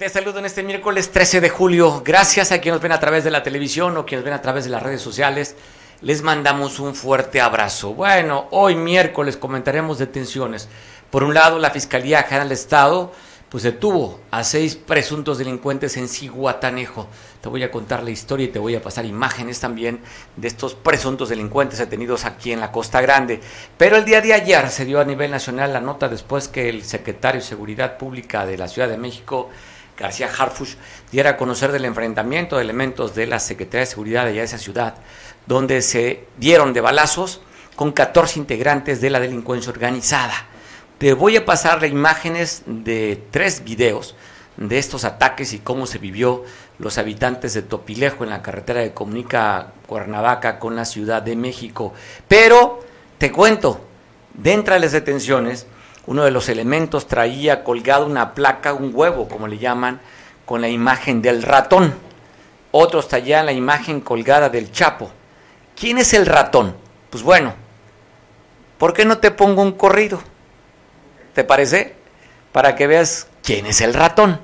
Te saludo en este miércoles 13 de julio. Gracias a quienes ven a través de la televisión o quienes ven a través de las redes sociales. Les mandamos un fuerte abrazo. Bueno, hoy miércoles comentaremos detenciones. Por un lado, la Fiscalía General del Estado pues detuvo a seis presuntos delincuentes en Ciguatanejo. Te voy a contar la historia y te voy a pasar imágenes también de estos presuntos delincuentes detenidos aquí en la Costa Grande. Pero el día de ayer se dio a nivel nacional la nota después que el secretario de Seguridad Pública de la Ciudad de México García Harfush diera a conocer del enfrentamiento de elementos de la Secretaría de Seguridad allá de esa ciudad, donde se dieron de balazos con 14 integrantes de la delincuencia organizada. Te voy a pasar imágenes de tres videos de estos ataques y cómo se vivió los habitantes de Topilejo en la carretera que comunica Cuernavaca con la Ciudad de México. Pero te cuento, dentro de las detenciones, uno de los elementos traía colgado una placa, un huevo, como le llaman, con la imagen del ratón. Otros traían la imagen colgada del Chapo. ¿Quién es el ratón? Pues bueno, ¿por qué no te pongo un corrido? ¿Te parece? Para que veas quién es el ratón.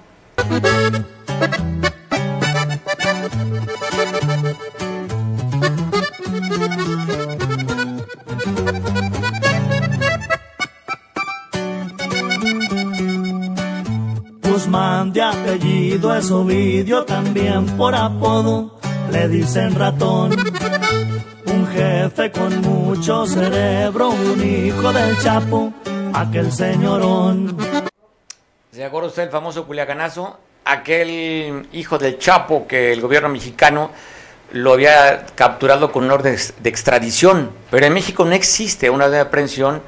De apellido es Ovidio, también por apodo le dicen ratón. Un jefe con mucho cerebro, un hijo del Chapo, aquel señorón. ¿Se acuerda usted el famoso Culiacanazo? Aquel hijo del Chapo que el gobierno mexicano lo había capturado con orden de extradición, pero en México no existe una de aprehensión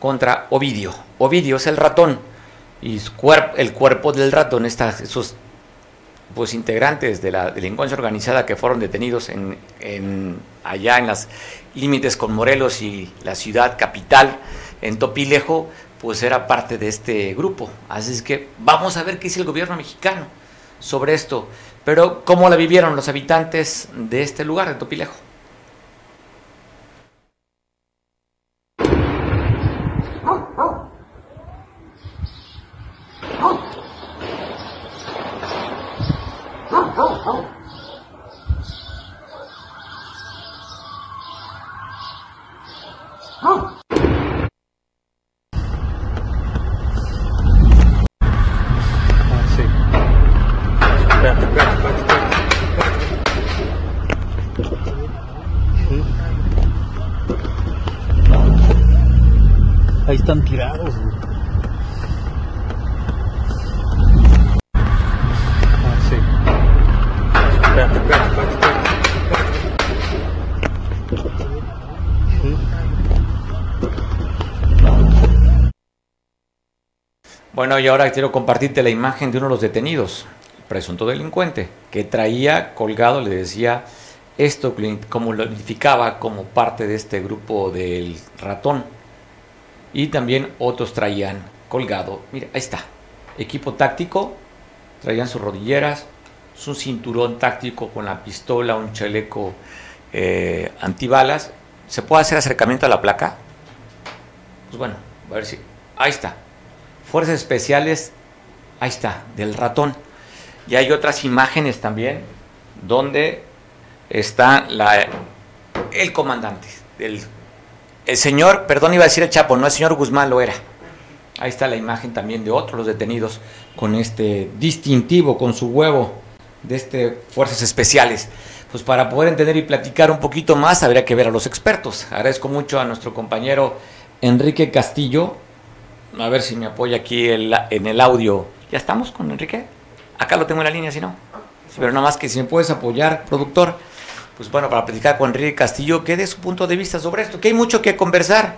contra Ovidio. Ovidio es el ratón y el cuerpo del ratón está esos pues integrantes de la delincuencia organizada que fueron detenidos en, allá en los límites con Morelos y la ciudad capital en Topilejo pues era parte de este grupo. Así es que vamos a ver qué dice el gobierno mexicano sobre esto. Pero cómo la vivieron los habitantes de este lugar de Topilejo Ahí están tirados. Ah, Bueno, y ahora quiero compartirte la imagen de uno de los detenidos, presunto delincuente, que traía colgado, le decía esto, como lo identificaba como parte de este grupo del ratón. Y también otros traían colgado, mira, ahí está, equipo táctico, traían sus rodilleras, su cinturón táctico con la pistola, un chaleco eh, antibalas. ¿Se puede hacer acercamiento a la placa? Pues bueno, a ver si. Ahí está. Fuerzas especiales, ahí está, del ratón. Y hay otras imágenes también donde está la, el comandante, el, el señor, perdón, iba a decir el Chapo, no el señor Guzmán lo era. Ahí está la imagen también de otros detenidos con este distintivo, con su huevo de este Fuerzas Especiales. Pues para poder entender y platicar un poquito más habría que ver a los expertos. Agradezco mucho a nuestro compañero Enrique Castillo. A ver si me apoya aquí en el audio. ¿Ya estamos con Enrique? Acá lo tengo en la línea, si no. Pero nada más que si me puedes apoyar, productor. Pues bueno, para platicar con Enrique Castillo, que dé su punto de vista sobre esto, que hay mucho que conversar.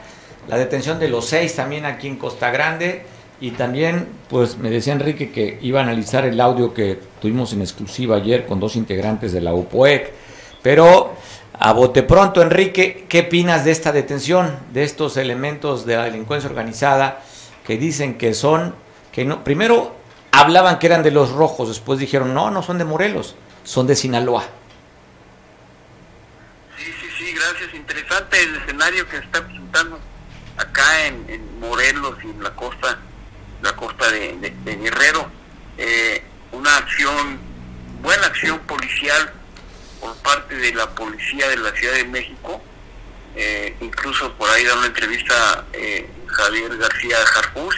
La detención de los seis también aquí en Costa Grande, Y también, pues me decía Enrique que iba a analizar el audio que tuvimos en exclusiva ayer con dos integrantes de la UPOEC. Pero a bote pronto, Enrique, ¿qué opinas de esta detención, de estos elementos de la delincuencia organizada que dicen que son, que no, primero hablaban que eran de los rojos, después dijeron, no, no son de Morelos, son de Sinaloa. Sí, sí, sí, gracias. Interesante el escenario que se está presentando acá en, Morelos y en la costa, la costa de, Guerrero. Eh, una acción, buena acción policial por parte de la policía de la Ciudad de México. Eh, incluso por ahí da una entrevista eh, Javier García Jarpuz,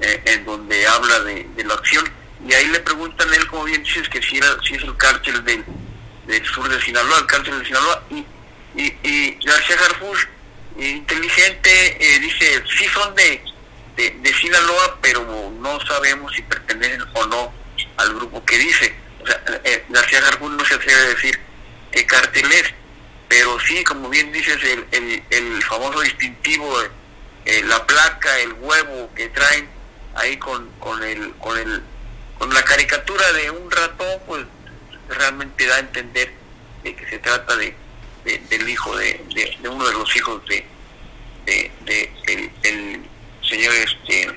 en donde habla de, la acción. Y ahí le preguntan a él, como bien dices, que si, era, si es el cártel del, sur de Sinaloa, el cártel de Sinaloa. Y, y, García Jarpuz inteligente, eh, dice, sí son de, de, Sinaloa, pero no sabemos si pertenecen o no al grupo que dice. O sea, eh, García García no se atreve a decir qué cartel es, pero sí, como bien dices, el, el, el famoso distintivo, eh, la placa, el huevo que traen ahí con, con, el, con, el, con la caricatura de un ratón, pues realmente da a entender de que se trata de, del hijo de, de, uno de los hijos de, de, el, señor este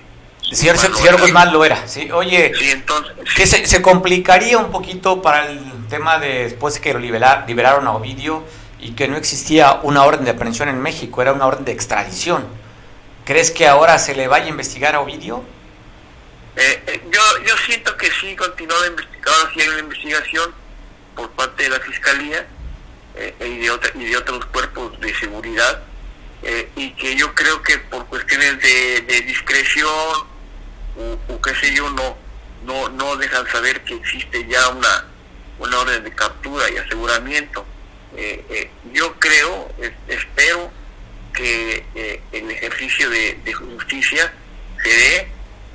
señor, señor Guzmán lo era, ¿sí? Oye, entonces, que se, complicaría un poquito para el tema de después que lo liberaron a Ovidio y que no existía una orden de aprehensión en México, era una orden de extradición. ¿Crees que ahora se le vaya a investigar a Ovidio? Eh, eh, yo, yo siento que sí, continúa la investigación, la investigación por parte de la Fiscalía eh, y, de y de otros cuerpos de seguridad eh, y que yo creo que por cuestiones de, discreción o, qué sé yo no no no dejan saber que existe ya una una orden de captura y aseguramiento. Eh, eh, yo creo espero que el ejercicio de, justicia se dé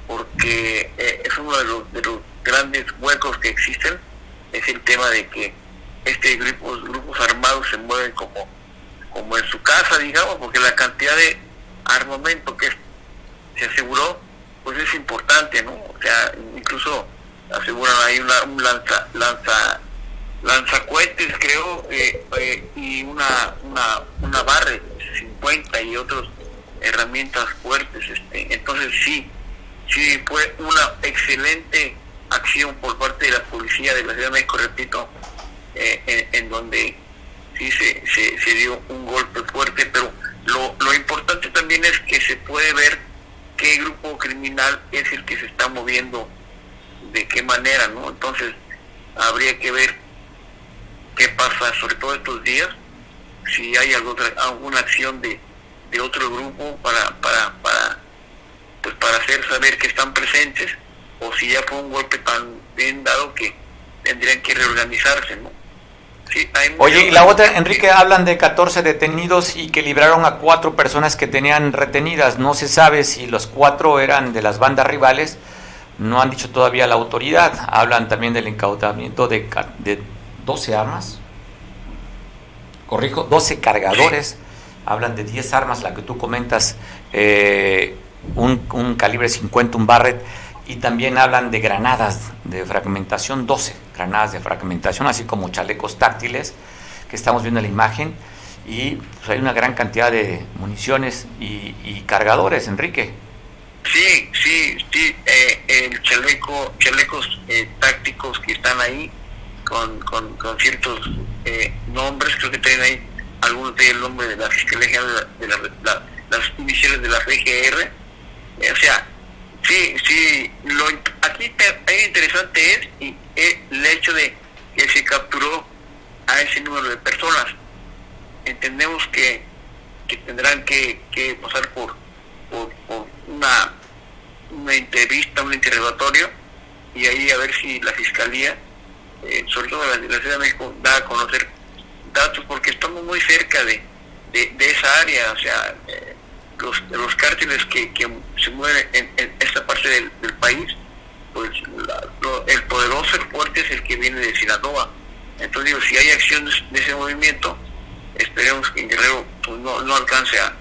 porque es uno de los, de los grandes huecos que existen es el tema de que este grupos grupos armados se mueven como como en su casa, digamos, porque la cantidad de armamento que se aseguró, pues es importante, ¿no? O sea, incluso aseguran ahí una, un lanza, lanza, lanzacuetes, creo, eh, eh, y una, una, una barre 50 y otras herramientas fuertes. Este. Entonces sí, sí fue una excelente acción por parte de la policía de la Ciudad de México, repito, eh, en donde sí se, se, dio un golpe fuerte, pero lo, lo importante también es que se puede ver qué grupo criminal es el que se está moviendo, de qué manera, ¿no? Entonces, habría que ver qué pasa, sobre todo estos días, si hay alguna, alguna acción de, de otro grupo para, para, para, pues para hacer saber que están presentes, o si ya fue un golpe tan bien dado que tendrían que reorganizarse, ¿no? Oye, y la otra, Enrique, hablan de 14 detenidos y que libraron a cuatro personas que tenían retenidas. No se sabe si los cuatro eran de las bandas rivales. No han dicho todavía la autoridad. Hablan también del incautamiento de, de 12 armas. Corrijo, 12 cargadores. Hablan de 10 armas, la que tú comentas, eh, un, un calibre 50, un Barrett y también hablan de granadas de fragmentación, 12 granadas de fragmentación, así como chalecos táctiles que estamos viendo en la imagen. Y pues, hay una gran cantidad de municiones y, cargadores, Enrique. Sí, sí, sí, eh, el chaleco, chalecos eh, tácticos que están ahí con, con, ciertos eh, nombres, creo que tienen ahí algunos de el nombre de la Fiscalía de, las iniciales de la FGR. o sea, Sí, sí, lo, aquí te, interesante es y, el hecho de que se capturó a ese número de personas. Entendemos que, que tendrán que, que pasar por, por, una, una entrevista, un interrogatorio, y ahí a ver si la Fiscalía, eh, sobre todo la, la Ciudad de México, da a conocer datos, porque estamos muy cerca de, de, esa área, o sea, eh, los, los cárteles que, que se mueven en, esta parte del, país, pues el poderoso, el fuerte es el que viene de Sinaloa. Entonces digo, si hay acciones de ese movimiento, esperemos que Guerrero pues, no, no alcance a,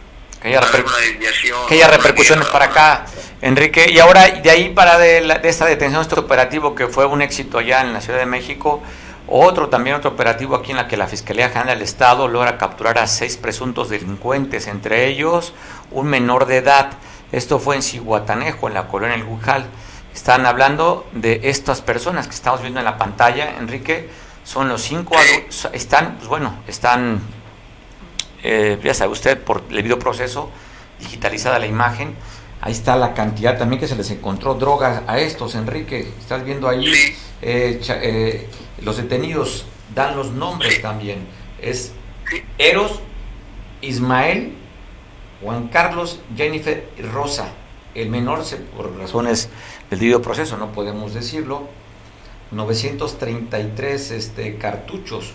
Que haya, reper- que haya repercusiones para acá, Enrique. Y ahora, de ahí para de, la- de esta detención, este operativo que fue un éxito allá en la Ciudad de México, otro también, otro operativo aquí en la que la Fiscalía General del Estado logra capturar a seis presuntos delincuentes, entre ellos un menor de edad. Esto fue en Cihuatanejo, en la colonia El Gujal. Están hablando de estas personas que estamos viendo en la pantalla, Enrique. Son los cinco adultos, están, pues bueno, están eh, ya sabe usted, por el debido proceso, digitalizada la imagen. Ahí está la cantidad también que se les encontró drogas a estos, Enrique. Estás viendo ahí eh, eh, los detenidos, dan los nombres también. Es. Eros, Ismael, Juan Carlos, Jennifer Rosa. El menor, por razones del debido proceso, no podemos decirlo. 933 este, cartuchos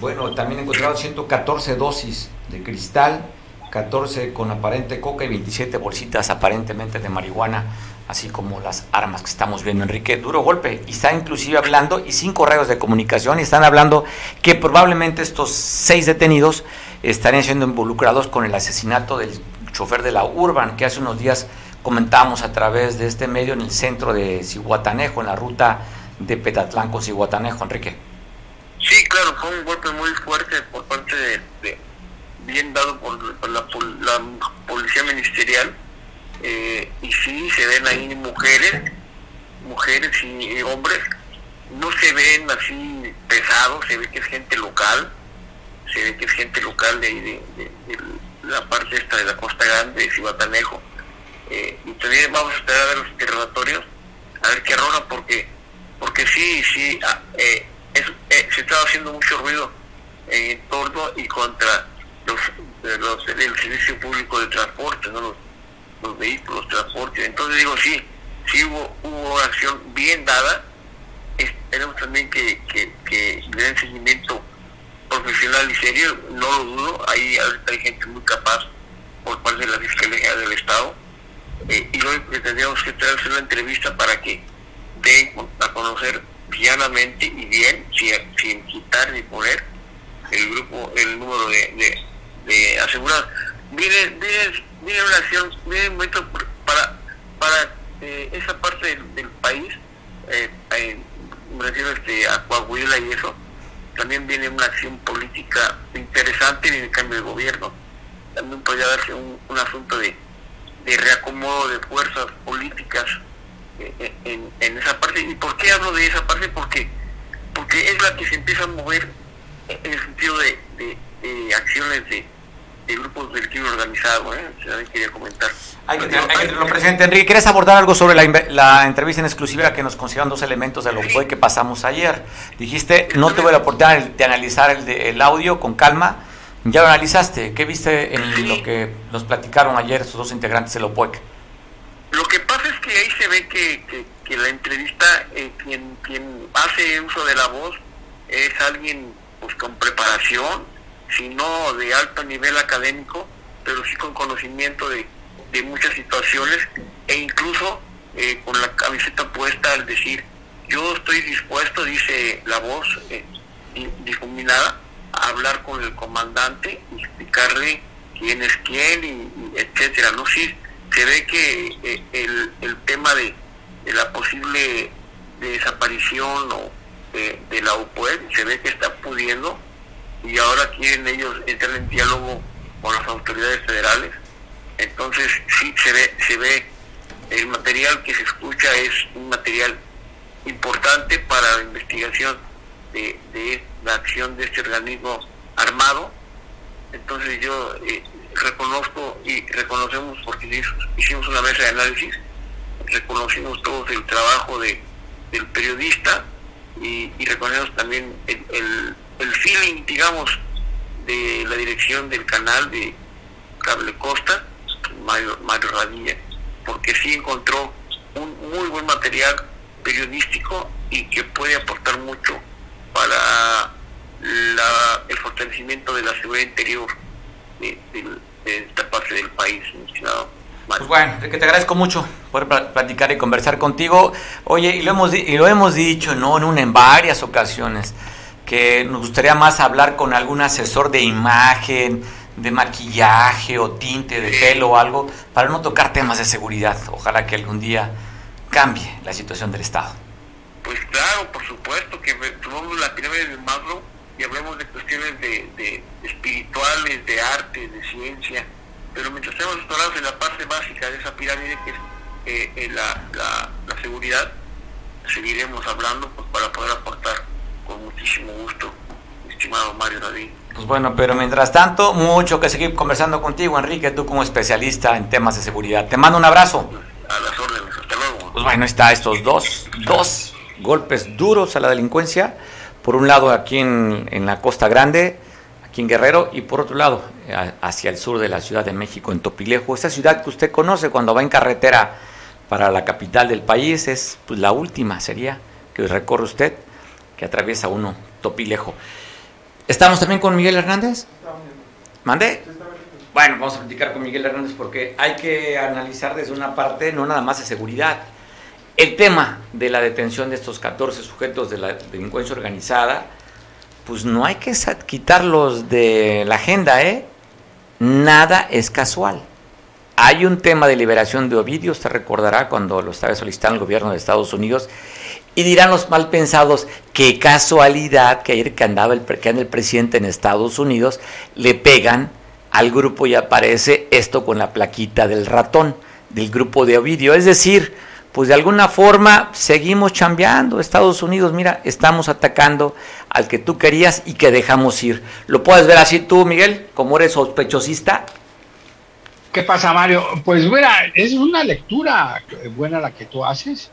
bueno, también encontraron 114 dosis de cristal, 14 con aparente coca y 27 bolsitas aparentemente de marihuana, así como las armas que estamos viendo, Enrique. Duro golpe. Y está inclusive hablando, y cinco radios de comunicación, y están hablando que probablemente estos seis detenidos estarían siendo involucrados con el asesinato del chofer de la Urban, que hace unos días comentábamos a través de este medio en el centro de Cihuatanejo, en la ruta de Petatlán con Cihuatanejo, Enrique. Sí, claro, fue un golpe muy fuerte por parte de, bien dado por, por la, pol- la policía ministerial. Eh, y sí se ven ahí mujeres, mujeres y hombres, no se ven así pesados, se ve que es gente local, se que es gente local de, de, de- la parte esta de la Costa Grande, de Cihuatanejo, eh, y también vamos a esperar a ver los interrogatorios, a ver qué arrojan, porque porque sí, sí, ah, eh, es- eh, se estaba haciendo mucho ruido en torno y contra los, los el servicio público de transporte, ¿no? los, los vehículos, transporte. Entonces digo, sí, sí hubo, hubo una acción bien dada. Esperemos también que, que, que den seguimiento profesional y serio, no lo dudo, ahí hay gente muy capaz por parte de la Fiscalía del Estado. Eh, y lo único que tendríamos que traer es una entrevista para que den a conocer llanamente y bien, sin, quitar ni poner el grupo, el número de, de, de asegurados. Viene, viene, viene una acción, viene un momento para, para eh, esa parte del, país, eh, me refiero este, a Coahuila y eso, también viene una acción política interesante en el cambio de gobierno. También podría darse un, un asunto de, de reacomodo de fuerzas políticas eh, en, en esa parte. ¿Y por qué hablo de esa parte? Porque porque es la que se empieza a mover en el sentido de, de, de acciones de, de grupos del crimen organizado. ¿eh? Quería comentar. Hay que, tener- hay que tenerlo presente. Enrique, ¿quieres abordar algo sobre la, entrevista en exclusiva que nos consideran dos elementos de lo que fue que pasamos ayer? Dijiste, no tuve la oportunidad de analizar el, de- el audio con calma. ¿Ya lo analizaste? ¿Qué viste en lo que nos platicaron ayer estos dos integrantes del OPUEC? Lo que pasa es que ahí se ve que, que, que la entrevista, eh, quien, quien hace uso de la voz es alguien pues con preparación, si no de alto nivel académico, pero sí con conocimiento de, muchas situaciones e incluso eh, con la camiseta puesta al decir yo estoy dispuesto, dice la voz eh, di- difuminada, a hablar con el comandante y explicarle quién es quién y, etcétera, ¿no? Sí, se ve que eh, el, el tema de, la posible desaparición o de, de la UPOED se ve que está pudiendo y ahora quieren ellos entrar en diálogo con las autoridades federales. Entonces sí se ve, se ve el material que se escucha es un material importante para la investigación de, la acción de este organismo armado. Entonces yo eh, reconozco y reconocemos, porque hicimos una mesa de análisis, reconocimos todos el trabajo de, del periodista y, y reconocemos también el, el, el feeling, digamos, de la dirección del canal de Cable Costa, Mario, Mario Radilla, porque sí encontró un muy buen material periodístico y que puede aportar mucho para la- el fortalecimiento de la seguridad interior de, esta parte del país, estimado. Pues bueno, Enrique, te agradezco mucho por pla- platicar y conversar contigo. Oye, y lo hemos, y lo hemos dicho, ¿no? En, una, en varias ocasiones, que nos gustaría más hablar con algún asesor de imagen, de maquillaje o tinte de pelo o algo para no tocar temas de seguridad. Ojalá que algún día cambie la situación del Estado. Pues claro, por supuesto, que tomamos la pirámide de Maslow y hablemos de cuestiones de, espirituales, de arte, de ciencia, pero mientras estemos explorados en la parte básica de esa pirámide, que es eh, eh, la, la, seguridad, seguiremos hablando pues, para poder aportar con muchísimo gusto, estimado Mario David. Pues bueno, pero mientras tanto, mucho que seguir conversando contigo, Enrique, tú como especialista en temas de seguridad. Te mando un abrazo. A las órdenes, hasta luego. Pues bueno, está estos dos, dos golpes duros a la delincuencia. Por un lado aquí en, en la Costa Grande, aquí en Guerrero, y por otro lado hacia el sur de la Ciudad de México, en Topilejo. Esa ciudad que usted conoce cuando va en carretera para la capital del país es pues, la última, sería que recorre usted, atraviesa uno Topilejo. ¿Estamos también con Miguel Hernández? ¿Mande? Bueno, vamos a platicar con Miguel Hernández porque hay que analizar desde una parte, no nada más de seguridad, el tema de la detención de estos 14 sujetos de la delincuencia organizada, pues no hay que quitarlos de la agenda, ¿eh? Nada es casual. Hay un tema de liberación de Ovidio, usted recordará cuando lo estaba solicitando el gobierno de Estados Unidos, y dirán los mal pensados, qué casualidad que ayer que andaba el, que anda el presidente en Estados Unidos, le pegan al grupo y aparece esto con la plaquita del ratón, del grupo de Ovidio. Es decir, pues de alguna forma seguimos chambeando. Estados Unidos, mira, estamos atacando al que tú querías y que dejamos ir. ¿Lo puedes ver así tú, Miguel, como eres sospechosista? ¿Qué pasa, Mario? Pues mira, es una lectura buena la que tú haces.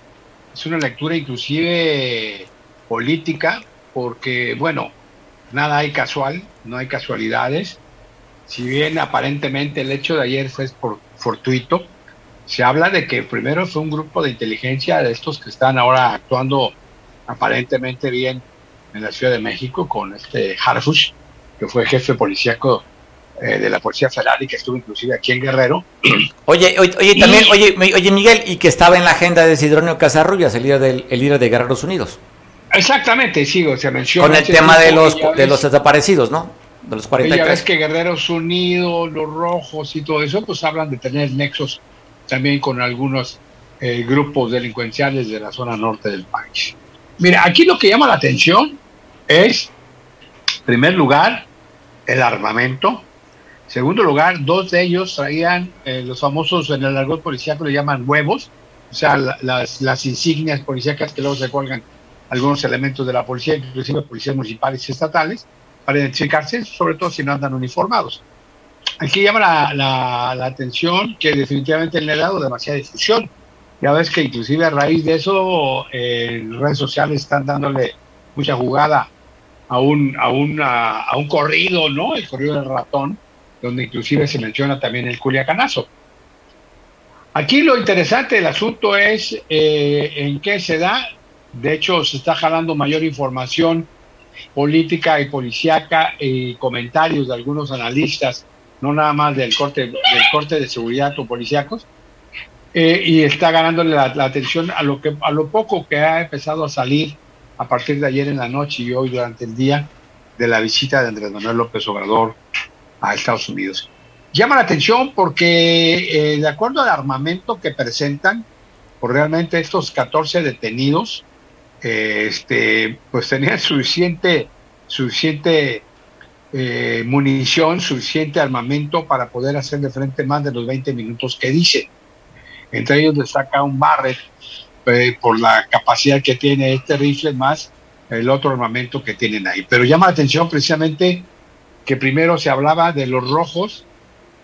Es una lectura inclusive política, porque, bueno, nada hay casual, no hay casualidades. Si bien aparentemente el hecho de ayer fue por, fortuito, se habla de que primero fue un grupo de inteligencia de estos que están ahora actuando aparentemente bien en la Ciudad de México con este Harfush, que fue jefe policíaco eh, de la Policía Federal y que estuvo inclusive aquí en Guerrero. Oye, oye, también, oye, oye, Miguel, y que estaba en la agenda de Sidronio Casarrubias, el líder, del, el líder de Guerreros Unidos. Exactamente, sigo, se menciona. Con el tema de los, de los desaparecidos, ¿no? De los 43. Ya ves que Guerreros Unidos, los rojos y todo eso, pues hablan de tener nexos también con algunos eh, grupos delincuenciales de la zona norte del país. Mira, aquí lo que llama la atención es, en primer lugar, el armamento, Segundo lugar, dos de ellos traían eh, los famosos, en el argot policíaco le llaman huevos, o sea, las, las insignias policíacas que luego se cuelgan algunos elementos de la policía, inclusive policías municipales y estatales, para identificarse, sobre todo si no andan uniformados. Aquí llama la, la, atención que definitivamente le ha dado demasiada difusión. Ya ves que inclusive a raíz de eso, eh, redes sociales están dándole mucha jugada a un, a, un, a un corrido, ¿no? El corrido del ratón, donde inclusive se menciona también el culiacanazo. Aquí lo interesante del asunto es eh, en qué se da. De hecho, se está jalando mayor información política y policíaca y comentarios de algunos analistas, no nada más del corte, del corte de seguridad o policíacos, eh, y está ganándole la, la, atención a lo, que, a lo poco que ha empezado a salir a partir de ayer en la noche y hoy durante el día de la visita de Andrés Manuel López Obrador a Estados Unidos. Llama la atención porque, eh, de acuerdo al armamento que presentan, por realmente estos 14 detenidos, eh, este, pues tenían suficiente, suficiente eh, munición, suficiente armamento para poder hacer de frente más de los 20 minutos que dice. Entre ellos destaca un Barrett por la capacidad que tiene este rifle más el otro armamento que tienen ahí. Pero llama la atención precisamente que primero se hablaba de los rojos,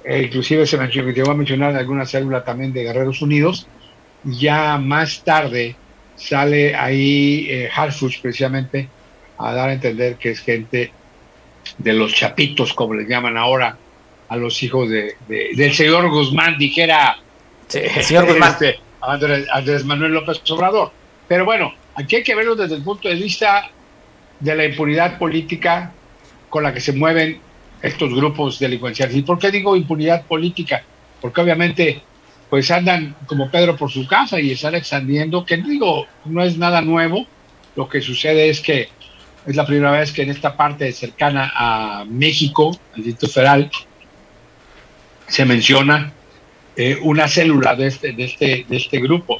e inclusive se me llegó a mencionar alguna célula también de Guerreros Unidos, ya más tarde sale ahí eh, Harfuch precisamente a dar a entender que es gente de los chapitos, como les llaman ahora a los hijos de, del señor Guzmán, dijera el señor Guzmán. Este, Andrés, Manuel López Obrador. Pero bueno, aquí hay que verlo desde el punto de vista de la impunidad política con la que se mueven estos grupos delincuenciales. ¿Y por qué digo impunidad política? Porque obviamente pues andan como Pedro por su casa y están extendiendo, que digo, no es nada nuevo, lo que sucede es que es la primera vez que en esta parte cercana a México, al Distrito Federal, se menciona eh, una célula de este, de, este, de este grupo.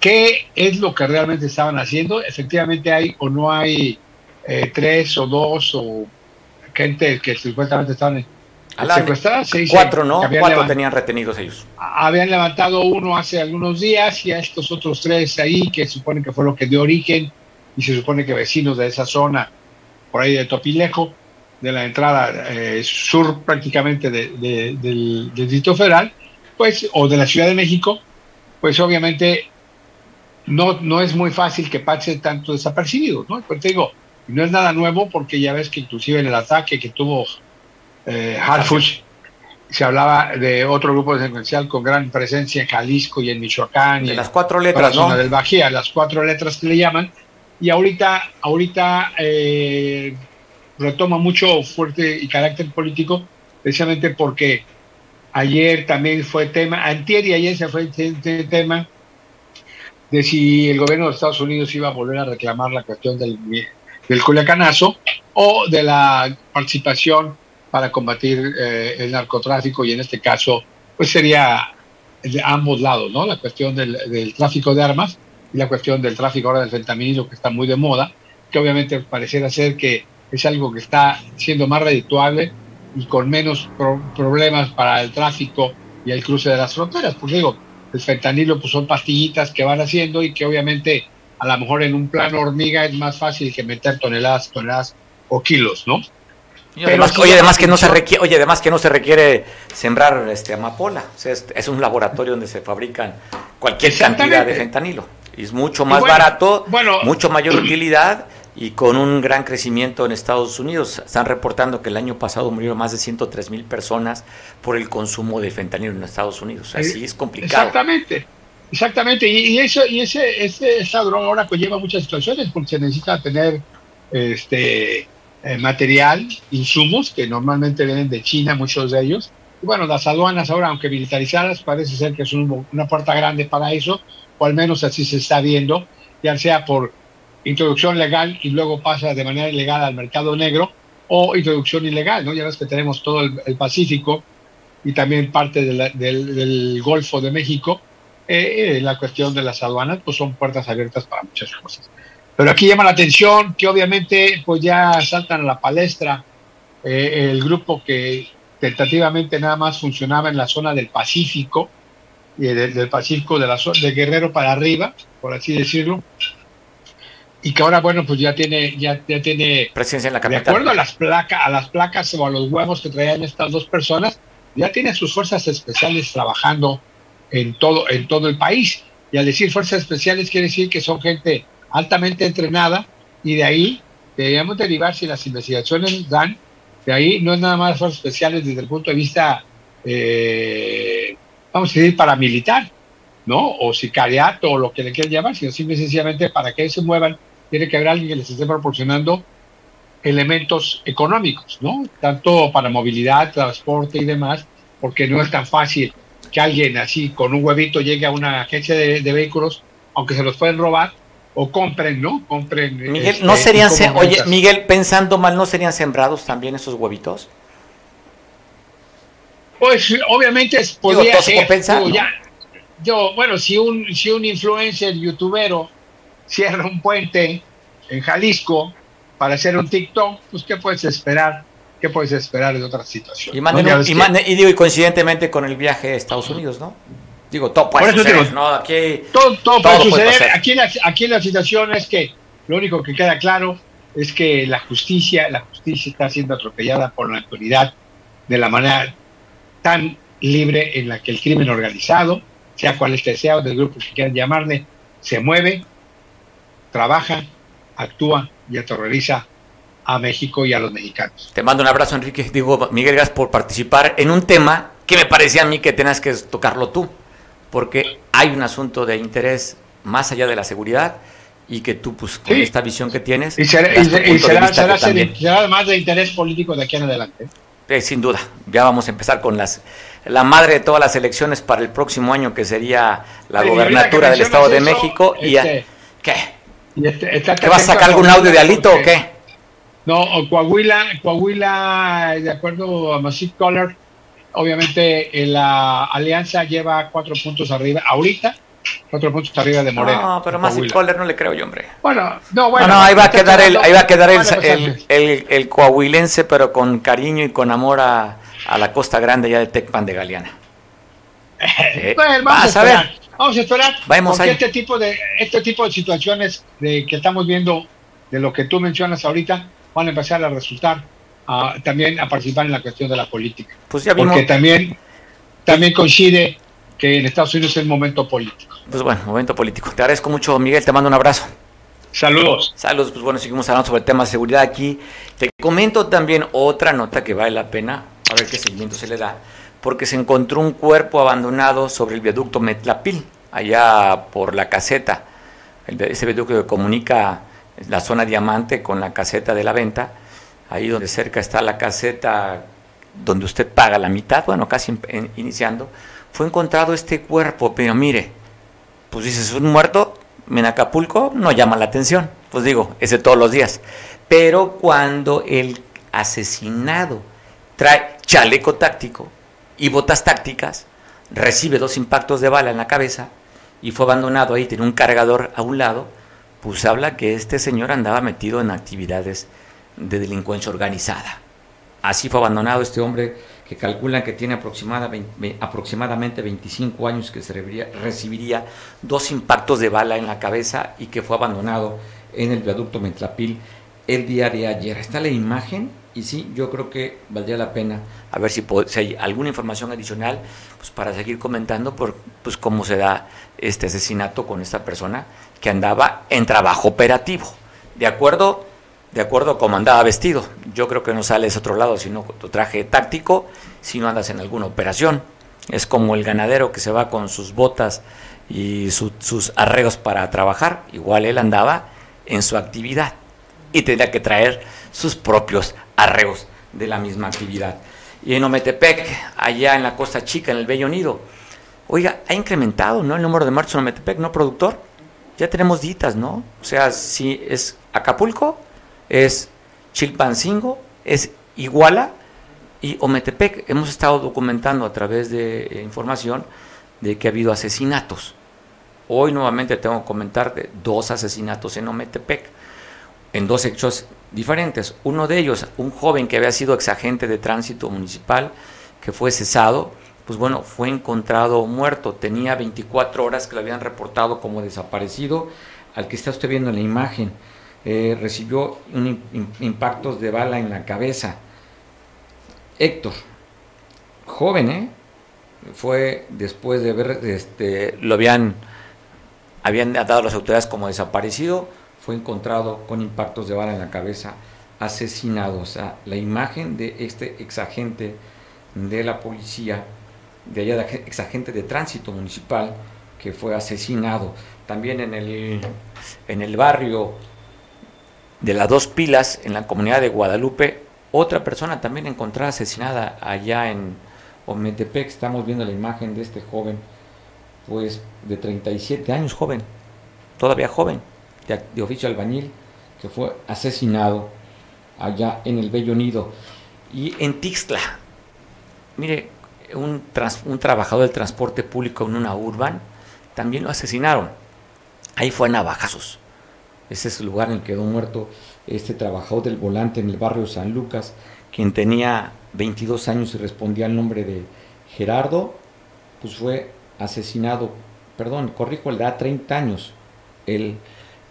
¿Qué es lo que realmente estaban haciendo? Efectivamente hay o no hay eh, tres o dos o gente que supuestamente estaban secuestradas. cuatro, ¿no? Cuatro tenían retenidos ellos. Habían levantado uno hace algunos días y a estos otros tres ahí, que supone que fue lo que dio origen y se supone que vecinos de esa zona, por ahí de Topilejo, de la entrada eh, sur prácticamente del, del Distrito Federal, pues, o de la Ciudad de México, pues obviamente no, no es muy fácil que pase tanto desapercibido, ¿no? Pero te digo, no es nada nuevo porque ya ves que inclusive en el ataque que tuvo eh, Harfuch se hablaba de otro grupo delincuencial con gran presencia en Jalisco y en Michoacán. De y las cuatro letras, ¿no? del Bajía, las cuatro letras que le llaman. Y ahorita, ahorita eh, retoma mucho fuerte y carácter político, precisamente porque ayer también fue tema, antier y ayer se fue el tema de si el gobierno de Estados Unidos iba a volver a reclamar la cuestión del, del Culiacanazo o de la participación para combatir eh, el narcotráfico y en este caso pues sería de ambos lados, ¿no? La cuestión del, tráfico de armas y la cuestión del tráfico ahora del fentanilo que está muy de moda, que obviamente pareciera ser que es algo que está siendo más redituable y con menos problemas para el tráfico y el cruce de las fronteras. Porque digo, el fentanilo pues son pastillitas que van haciendo y que obviamente a lo mejor en un plano hormiga es más fácil que meter toneladas, toneladas o kilos, ¿no? Oye, además, oye, además que no se requiere, oye, además que no se requiere sembrar este amapola, es, un laboratorio donde se fabrican cualquier cantidad de fentanilo. Y es mucho más barato, mucho mayor utilidad y con un gran crecimiento en Estados Unidos. Están reportando que el año pasado murieron más de 103 mil personas por el consumo de fentanilo en Estados Unidos. Así es complicado. Exactamente, exactamente. Y, eso, y ese, ese, esa ahora conlleva muchas situaciones porque se necesita tener este eh, material, insumos que normalmente vienen de China, muchos de ellos. Y bueno, las aduanas ahora, aunque militarizadas, parece ser que son una puerta grande para eso, o al menos así se está viendo, ya sea por introducción legal y luego pasa de manera ilegal al mercado negro o introducción ilegal, ¿no? Ya ves que tenemos todo el, Pacífico y también parte del, Golfo de México, eh, eh, la cuestión de las aduanas, pues son puertas abiertas para muchas cosas. Pero aquí llama la atención que obviamente pues ya saltan a la palestra eh, el grupo que tentativamente nada más funcionaba en la zona del Pacífico, y del, Pacífico de, la, de Guerrero para arriba, por así decirlo, y que ahora bueno pues ya tiene ya, ya tiene presencia en la capital. De acuerdo a las placas a las placas o a los huevos que traían estas dos personas, ya tiene sus fuerzas especiales trabajando en todo en todo el país. Y al decir fuerzas especiales quiere decir que son gente altamente entrenada y de ahí deberíamos derivar si las investigaciones dan de ahí no es nada más fuerzas especiales desde el punto de vista eh, vamos a decir paramilitar, ¿no? O sicariato o lo que le quieran llamar, sino simple y sencillamente para que se muevan tiene que haber alguien que les esté proporcionando elementos económicos, ¿no? Tanto para movilidad, transporte y demás, porque no es tan fácil que alguien así con un huevito llegue a una agencia de, vehículos, aunque se los pueden robar, o compren, ¿no? Compren. Miguel, este, ¿no serían, oye, Miguel, pensando mal, ¿no serían sembrados también esos huevitos? Pues obviamente podría ser. yo, bueno, si un, si un influencer, youtubero, cierra un puente en Jalisco para hacer un TikTok, pues ¿qué puedes esperar? ¿Qué puedes esperar de otra situación? Y, digo, y coincidentemente con el viaje a Estados Unidos, ¿no? Digo, todo puede suceder, ¿no? Aquí, todo, puede suceder. aquí, la, aquí la situación es que lo único que queda claro es que la justicia, la justicia está siendo atropellada por la autoridad de la manera tan libre en la que el crimen organizado, sea cual este sea, o del grupo que quieran llamarle, se mueve, trabaja, actúa y aterroriza a México y a los mexicanos. Te mando un abrazo, Enrique. Digo, Miguel, gracias por participar en un tema que me parecía a mí que tenías que tocarlo tú, porque hay un asunto de interés más allá de la seguridad y que tú, pues, con esta visión que tienes, y será, más de interés político de aquí en adelante. Eh, sin duda, ya vamos a empezar con las la madre de todas las elecciones para el próximo año, que sería la gobernatura del Estado de México. y este, ¿Qué? Este, ¿Te vas a sacar algún audio de Alito o qué? No, Coahuila, Coahuila, de acuerdo a Massive Color, obviamente eh, la alianza lleva cuatro puntos arriba ahorita, cuatro puntos arriba de Morena. No, pero más el Coller no le creo yo, hombre. Bueno, no, bueno. No, no, ahí va a quedar el, ahí va a quedar el, pues, el, el- el coahuilense, pero con cariño y con amor a, a la costa grande ya de Tecpan de Galeana. Eh, Bueno, vamos a ver. Vamos a esperar. Vamos porque ahí. este tipo de este tipo de situaciones de que estamos viendo de lo que tú mencionas ahorita van a empezar a resultar también a participar en la cuestión de la política. Pues ya. Porque también también coincide que en Estados Unidos es el momento político. Pues bueno, momento político. Te agradezco mucho, Miguel. Te mando un abrazo. Saludos. Saludos, pues bueno, seguimos hablando sobre el tema de seguridad aquí. Te comento también otra nota que vale la pena, a ver qué seguimiento se le da, porque se encontró un cuerpo abandonado sobre el viaducto Metlapil, allá por la caseta, el, ese viaducto que comunica la zona diamante con la caseta de la venta, ahí donde cerca está la caseta donde usted paga la mitad, bueno, casi iniciando, fue encontrado este cuerpo, pero mire, pues dices, un muerto en Acapulco no llama la atención, pues digo, ese todos los días. Pero cuando el asesinado trae chaleco táctico y botas tácticas, recibe dos impactos de bala en la cabeza y fue abandonado ahí, tiene un cargador a un lado, pues habla que este señor andaba metido en actividades de delincuencia organizada. Así fue abandonado este hombre que calculan que tiene aproximada aproximadamente 25 años que se recibiría, recibiría dos impactos de bala en la cabeza y que fue abandonado en el viaducto Metlapil el día de ayer. Está la imagen y sí, yo creo que valdría la pena a ver si, hay alguna información adicional pues para seguir comentando por pues cómo se da este asesinato con esta persona que andaba en trabajo operativo. De acuerdo de acuerdo a cómo andaba vestido. Yo creo que no sales a otro lado sino con tu traje táctico, si no andas en alguna operación. Es como el ganadero que se va con sus botas y su- sus arreglos para trabajar. Igual él andaba en su actividad y tendría que traer sus propios arreglos de la misma actividad. Y en Ometepec, allá en la Costa Chica, en el Bello Nido, oiga, ha incrementado ¿no? el número de muertos en Ometepec, ¿no, productor? Ya tenemos ditas, ¿no? O sea, si es Acapulco, es Chilpancingo, es Iguala y Ometepec. Hemos estado documentando a través de eh, información de que ha habido asesinatos. Hoy nuevamente tengo que comentar de dos asesinatos en Ometepec, en dos hechos diferentes. Uno de ellos, un joven que había sido exagente de tránsito municipal, que fue cesado, pues bueno, fue encontrado muerto. Tenía 24 horas que lo habían reportado como desaparecido, al que está usted viendo en la imagen. Eh, recibió un im- im- impactos de bala en la cabeza. Héctor, joven, ¿eh? Fue después de ver, este, lo habían, habían dado las autoridades como desaparecido, fue encontrado con impactos de bala en la cabeza, asesinado. O sea, la imagen de este exagente de la policía, de allá, de exagente de tránsito municipal, que fue asesinado. También en el, en el barrio de las dos pilas, en la comunidad de Guadalupe, otra persona también encontrada asesinada allá en Ometepec. Estamos viendo la imagen de este joven, pues de 37 años, joven, todavía joven, de, oficio albañil, que fue asesinado allá en el Bello Nido. Y en Tixla, mire, un, trans- un trabajador del transporte público en una urban, también lo asesinaron. Ahí fue a navajazos. Ese es el lugar en el que quedó muerto este trabajador del volante en el barrio San Lucas, quien tenía 22 años y respondía al nombre de Gerardo, pues fue asesinado, perdón, corrijo, le da 30 años, el,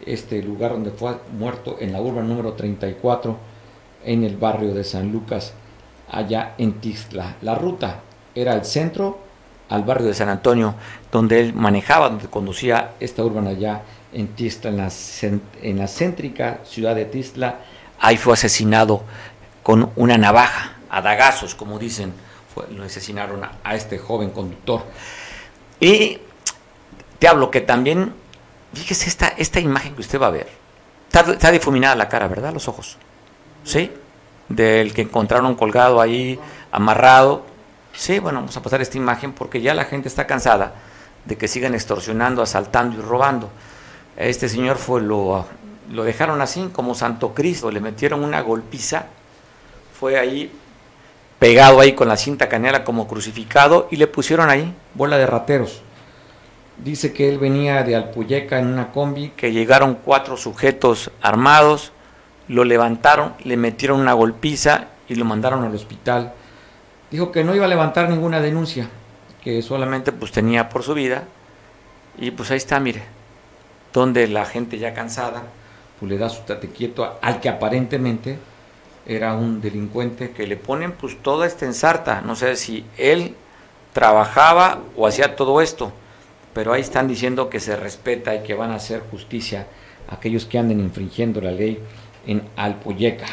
este lugar donde fue muerto en la urba número 34, en el barrio de San Lucas, allá en Tixla. La ruta era el centro al barrio de San Antonio, donde él manejaba, donde conducía esta urban allá en Tixla, en la, en la céntrica ciudad de Tixla. Ahí fue asesinado con una navaja, a dagazos, como dicen, lo asesinaron a, a este joven conductor. Y te hablo que también, fíjese esta, esta imagen que usted va a ver, está, está difuminada la cara, ¿verdad? Los ojos, ¿sí? Del que encontraron colgado ahí, amarrado. Sí, bueno, vamos a pasar esta imagen porque ya la gente está cansada de que sigan extorsionando, asaltando y robando. Este señor fue lo, lo dejaron así como Santo Cristo, le metieron una golpiza, fue ahí pegado ahí con la cinta canela como crucificado y le pusieron ahí bola de rateros. Dice que él venía de Alpuyeca en una combi, que llegaron cuatro sujetos armados, lo levantaron, le metieron una golpiza y lo mandaron al hospital. Dijo que no iba a levantar ninguna denuncia, que solamente pues tenía por su vida. Y pues ahí está, mire, donde la gente ya cansada, pues le da su tate quieto al que aparentemente era un delincuente que le ponen pues toda esta ensarta. No sé si él trabajaba o hacía todo esto, pero ahí están diciendo que se respeta y que van a hacer justicia a aquellos que anden infringiendo la ley en Alpuyeca.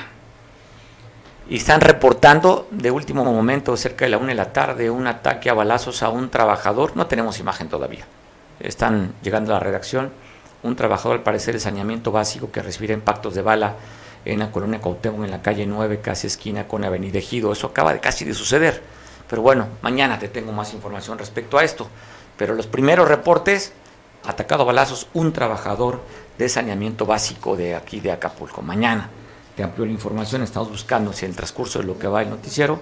Y están reportando de último momento, cerca de la una de la tarde, un ataque a balazos a un trabajador. No tenemos imagen todavía. Están llegando a la redacción. Un trabajador, al parecer, de saneamiento básico que recibirá impactos de bala en la colonia Cuauhtémoc, en la calle 9, casi esquina con Avenida Ejido. Eso acaba de casi de suceder. Pero bueno, mañana te tengo más información respecto a esto. Pero los primeros reportes, atacado a balazos un trabajador de saneamiento básico de aquí de Acapulco. Mañana te amplio la información, estamos buscando si en el transcurso de lo que va el noticiero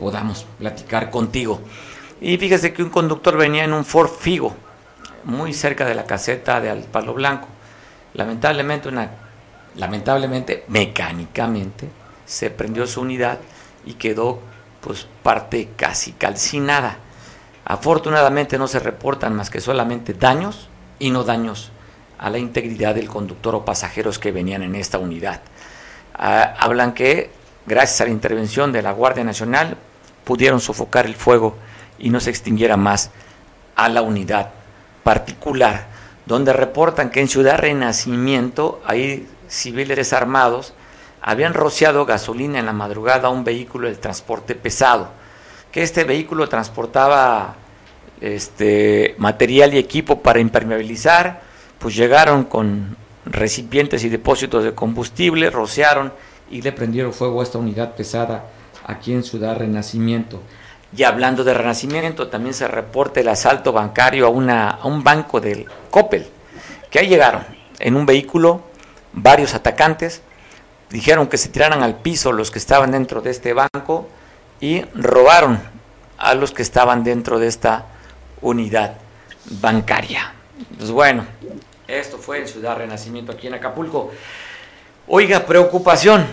podamos platicar contigo. Y fíjese que un conductor venía en un Ford Figo, muy cerca de la caseta de Palo Blanco. Lamentablemente una lamentablemente, mecánicamente, se prendió su unidad y quedó pues parte casi calcinada. Afortunadamente no se reportan más que solamente daños y no daños a la integridad del conductor o pasajeros que venían en esta unidad. Ah, hablan que gracias a la intervención de la Guardia Nacional pudieron sofocar el fuego y no se extinguiera más a la unidad particular, donde reportan que en Ciudad Renacimiento, ahí civiles armados habían rociado gasolina en la madrugada a un vehículo del transporte pesado, este vehículo transportaba este, material y equipo para impermeabilizar, pues llegaron con recipientes y depósitos de combustible, rociaron y le prendieron fuego a esta unidad pesada aquí en Ciudad Renacimiento. Y hablando de Renacimiento, también se reporta el asalto bancario a, una, a un banco del Coppel, que ahí llegaron en un vehículo varios atacantes, dijeron que se tiraran al piso los que estaban dentro de este banco y robaron a los que estaban dentro de esta unidad bancaria. Pues bueno, esto fue en Ciudad Renacimiento, aquí en Acapulco. Oiga, preocupación.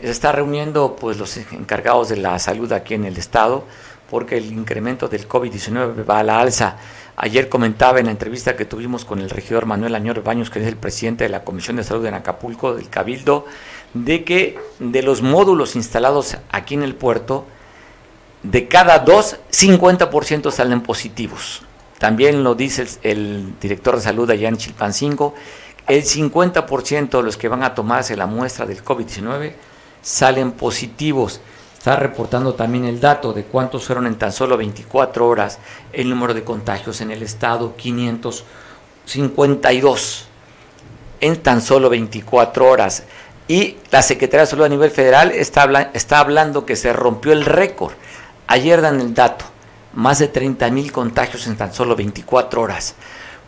Se está reuniendo pues los encargados de la salud aquí en el estado porque el incremento del COVID-19 va a la alza. Ayer comentaba en la entrevista que tuvimos con el regidor Manuel Añor Baños, que es el presidente de la Comisión de Salud en Acapulco, del Cabildo, de que de los módulos instalados aquí en el puerto, de cada dos, 50% salen positivos. También lo dice el, director de salud allá en Chilpancingo, el 50% de los que van a tomarse la muestra del COVID-19 salen positivos. Está reportando también el dato de cuántos fueron en tan solo 24 horas el número de contagios en el estado, 552 en tan solo 24 horas. Y la Secretaría de Salud a nivel federal está, está hablando que se rompió el récord. Ayer dan el dato, más de 30 mil contagios en tan solo 24 horas.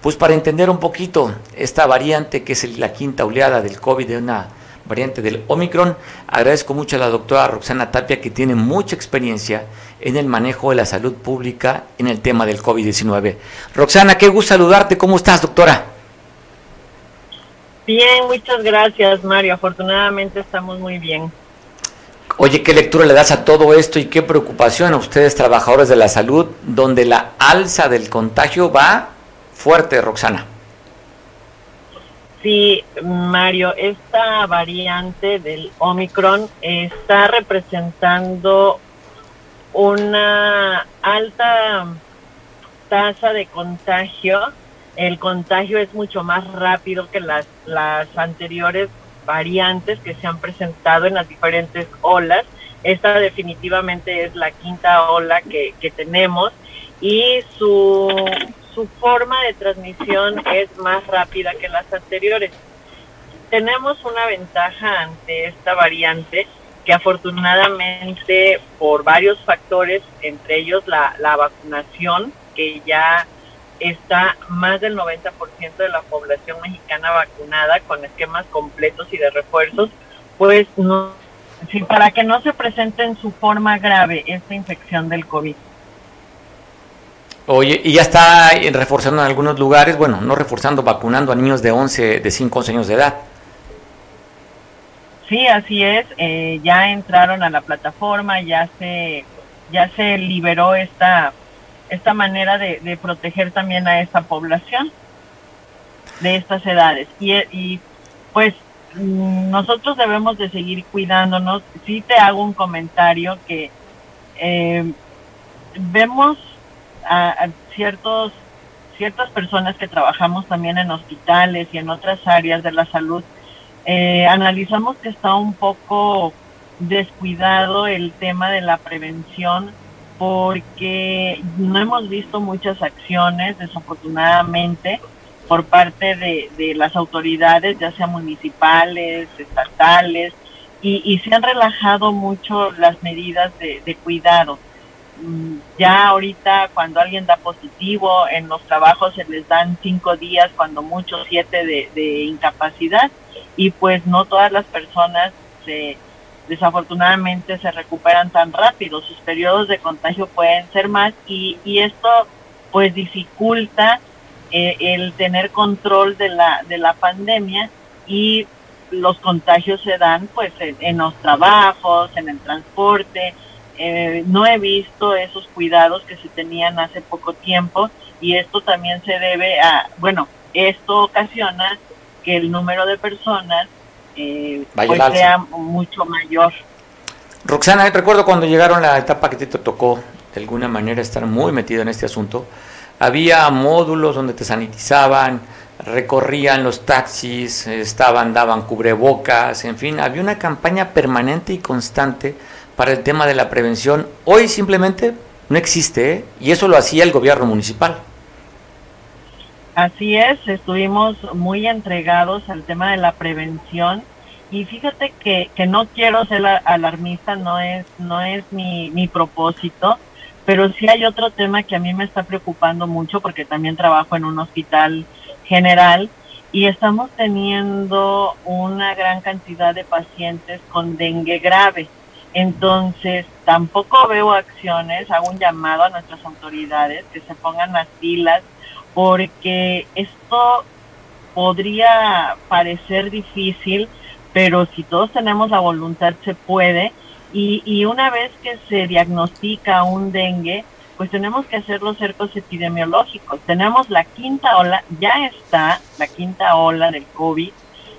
Pues para entender un poquito esta variante que es la quinta oleada del COVID de una variante del Omicron. Agradezco mucho a la doctora Roxana Tapia, que tiene mucha experiencia en el manejo de la salud pública en el tema del COVID-19. Roxana, qué gusto saludarte. ¿Cómo estás, doctora? Bien, muchas gracias, Mario. Afortunadamente estamos muy bien. Oye, ¿qué lectura le das a todo esto y qué preocupación a ustedes, trabajadores de la salud, donde la alza del contagio va fuerte, Roxana? Sí, Mario, esta variante del Omicron está representando una alta tasa de contagio. El contagio es mucho más rápido que las, las anteriores variantes que se han presentado en las diferentes olas. Esta definitivamente es la quinta ola que, que tenemos y su su forma de transmisión es más rápida que las anteriores. Tenemos una ventaja ante esta variante que afortunadamente por varios factores, entre ellos la, la vacunación, que ya está más del 90% de la población mexicana vacunada con esquemas completos y de refuerzos, pues no sí, para que no se presente en su forma grave esta infección del COVID. Oye, y ya está reforzando en algunos lugares, bueno, no reforzando, vacunando a niños de 11, de 5, 11 años de edad. Sí, así es. Eh, ya entraron a la plataforma, ya se, ya se liberó esta, esta manera de, de proteger también a esta población de estas edades. Y, y pues mm, nosotros debemos de seguir cuidándonos. Sí te hago un comentario que eh, vemos a, ciertos ciertas personas que trabajamos también en hospitales y en otras áreas de la salud, eh, analizamos que está un poco descuidado el tema de la prevención porque no hemos visto muchas acciones, desafortunadamente, por parte de, de las autoridades, ya sea municipales, estatales, y, y, se han relajado mucho las medidas de, de cuidado. Mm, ya ahorita cuando alguien da positivo en los trabajos se les dan cinco días, cuando mucho siete de, de incapacidad y pues no todas las personas se, desafortunadamente se recuperan tan rápido, sus periodos de contagio pueden ser más y, y esto pues dificulta eh, el tener control de la, de la pandemia y los contagios se dan pues en, en los trabajos, en el transporte, eh, no he visto esos cuidados que se tenían hace poco tiempo y esto también se debe a, bueno, esto ocasiona que el número de personas eh, pues sea mucho mayor. Roxana, recuerdo cuando llegaron la etapa que te tocó de alguna manera estar muy metido en este asunto, había módulos donde te sanitizaban, recorrían los taxis, estaban, daban cubrebocas, en fin, había una campaña permanente y constante para el tema de la prevención. Hoy simplemente no existe ¿eh? y eso lo hacía el gobierno municipal. Así es, estuvimos muy entregados al tema de la prevención y fíjate que, que no quiero ser alarmista, no es, no es mi, mi propósito, pero sí hay otro tema que a mí me está preocupando mucho porque también trabajo en un hospital general y estamos teniendo una gran cantidad de pacientes con dengue grave. Entonces, tampoco veo acciones, hago un llamado a nuestras autoridades que se pongan las pilas, porque esto podría parecer difícil, pero si todos tenemos la voluntad se puede. Y, y una vez que se diagnostica un dengue, pues tenemos que hacer los cercos epidemiológicos. Tenemos la quinta ola, ya está la quinta ola del COVID,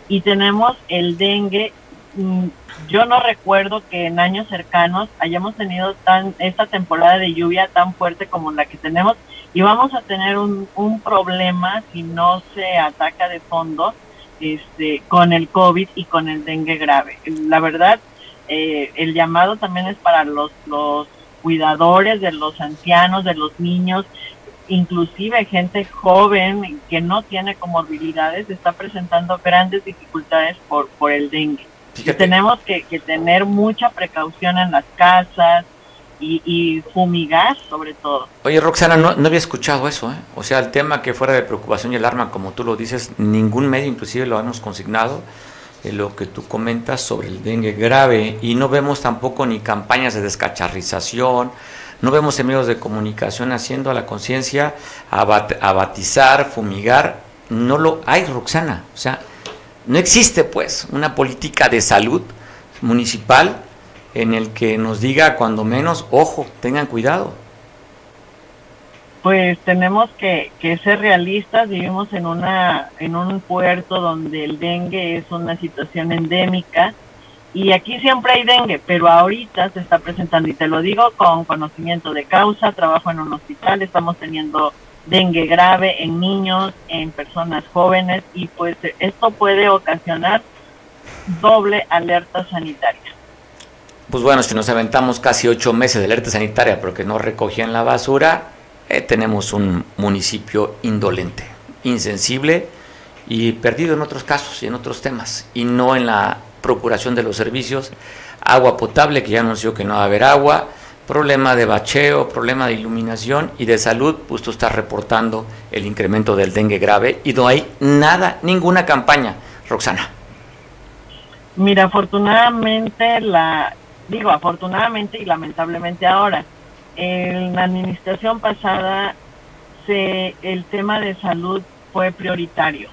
y tenemos el dengue mm, yo no recuerdo que en años cercanos hayamos tenido tan esta temporada de lluvia tan fuerte como la que tenemos y vamos a tener un, un problema si no se ataca de fondo este con el COVID y con el dengue grave. La verdad, eh, el llamado también es para los, los cuidadores de los ancianos, de los niños, inclusive gente joven que no tiene comorbilidades, está presentando grandes dificultades por, por el dengue tenemos que, tener mucha precaución en las casas y, fumigar sobre todo. Oye, Roxana, no, había escuchado eso, ¿eh? O sea, el tema que fuera de preocupación y alarma, como tú lo dices, ningún medio inclusive lo hemos consignado, en lo que tú comentas sobre el dengue grave, y no vemos tampoco ni campañas de descacharrización, no vemos en medios de comunicación haciendo a la conciencia abatizar, fumigar, no lo hay, Roxana, o sea, no existe pues una política de salud municipal en el que nos diga cuando menos, ojo, tengan cuidado. Pues tenemos que, que, ser realistas, vivimos en, una, en un puerto donde el dengue es una situación endémica y aquí siempre hay dengue, pero ahorita se está presentando y te lo digo con conocimiento de causa, trabajo en un hospital, estamos teniendo dengue grave en niños, en personas jóvenes y pues esto puede ocasionar doble alerta sanitaria. Pues bueno, si nos aventamos casi ocho meses de alerta sanitaria porque no recogían la basura, eh, tenemos un municipio indolente, insensible y perdido en otros casos y en otros temas, y no en la procuración de los servicios, agua potable, que ya anunció que no va a haber agua, problema de bacheo, problema de iluminación y de salud, pues tú estás reportando el incremento del dengue grave y no hay nada, ninguna campaña, Roxana. Mira, afortunadamente la, digo afortunadamente y lamentablemente ahora, en la administración pasada se, el tema de salud fue prioritario.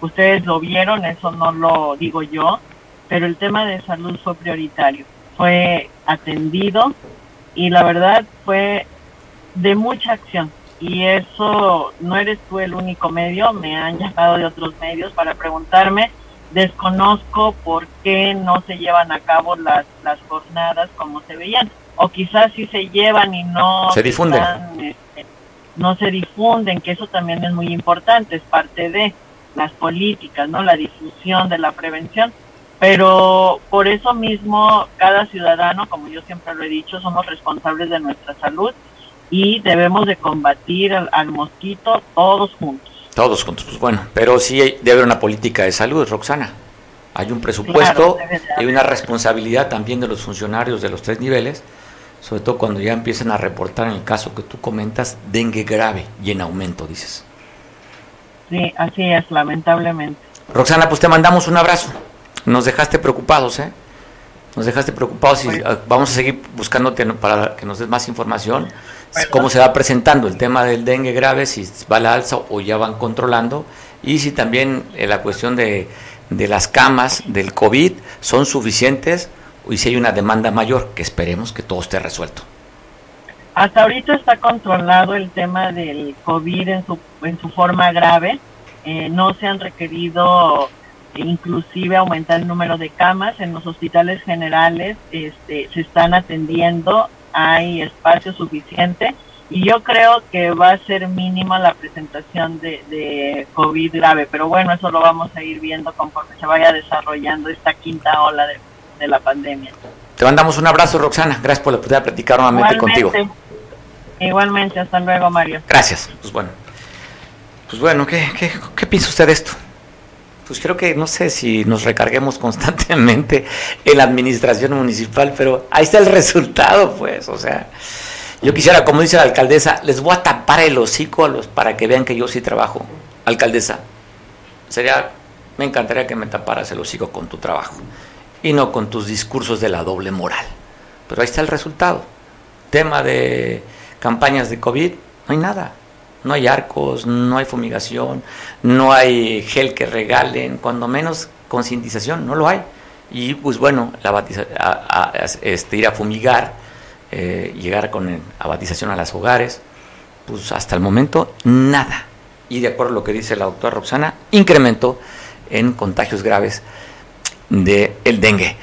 Ustedes lo vieron, eso no lo digo yo, pero el tema de salud fue prioritario. Fue atendido y la verdad fue de mucha acción. Y eso no eres tú el único medio, me han llamado de otros medios para preguntarme desconozco por qué no se llevan a cabo las, las jornadas como se veían. O quizás sí se llevan y no se difunden. Este, no se difunden, que eso también es muy importante, es parte de las políticas, ¿no? La difusión de la prevención. Pero por eso mismo, cada ciudadano, como yo siempre lo he dicho, somos responsables de nuestra salud y debemos de combatir al mosquito todos juntos. Todos juntos, pues bueno, pero sí debe haber una política de salud, Roxana. Hay un presupuesto y una responsabilidad también de los funcionarios de los tres niveles, sobre todo cuando ya empiezan a reportar en el caso que tú comentas, dengue grave y en aumento, dices. Sí, así es, lamentablemente. Roxana, pues te mandamos un abrazo. Nos dejaste preocupados, ¿eh? Nos dejaste preocupados y ah, vamos a seguir buscándote para que nos des más información cómo se va presentando el tema del dengue grave, si va a la alza o ya van controlando, y si también eh, la cuestión de, de las camas del COVID son suficientes y si hay una demanda mayor, que esperemos que todo esté resuelto. Hasta ahorita está controlado el tema del COVID en su, en su forma grave. Eh, no se han requerido inclusive aumentar el número de camas en los hospitales generales. Este, se están atendiendo hay espacio suficiente y yo creo que va a ser mínima la presentación de, de, COVID grave, pero bueno, eso lo vamos a ir viendo conforme se vaya desarrollando esta quinta ola de, la pandemia. Te mandamos un abrazo, Roxana. Gracias por la oportunidad de platicar nuevamente contigo. Igualmente, hasta luego, Mario. Gracias. Pues bueno, pues bueno, ¿qué, qué, qué piensa usted de esto? Pues creo que no sé si nos recarguemos constantemente en la administración municipal, pero ahí está el resultado, pues, o sea, yo quisiera, como dice la alcaldesa, les voy a tapar el hocico a los para que vean que yo sí trabajo, alcaldesa. Sería, me encantaría que me taparas el hocico con tu trabajo y no con tus discursos de la doble moral. Pero ahí está el resultado. Tema de campañas de COVID, no hay nada. No hay arcos, no hay fumigación, no hay gel que regalen, cuando menos concientización, no lo hay. Y pues bueno, la este, ir a fumigar, eh, llegar con abatización a los hogares, pues hasta el momento nada. Y de acuerdo a lo que dice la doctora Roxana, incremento en contagios graves del el dengue.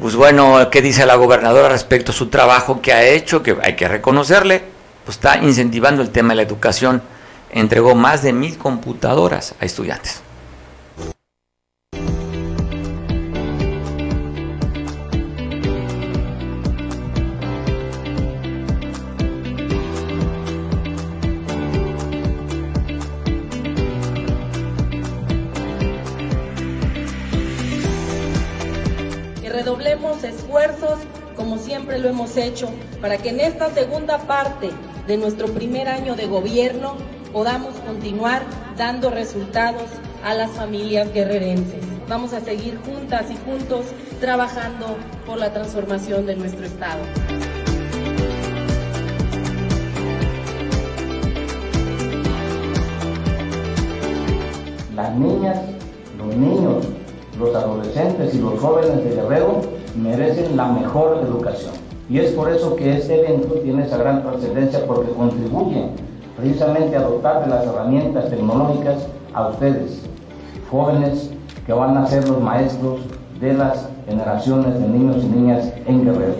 Pues bueno, ¿qué dice la gobernadora respecto a su trabajo que ha hecho? Que hay que reconocerle, pues está incentivando el tema de la educación. Entregó más de mil computadoras a estudiantes. Para que en esta segunda parte de nuestro primer año de gobierno podamos continuar dando resultados a las familias guerrerenses. Vamos a seguir juntas y juntos trabajando por la transformación de nuestro Estado. Las niñas, los niños, los adolescentes y los jóvenes de Guerrero merecen la mejor educación. Y es por eso que este evento tiene esa gran trascendencia porque contribuye precisamente a dotar de las herramientas tecnológicas a ustedes, jóvenes que van a ser los maestros de las generaciones de niños y niñas en Guerrero.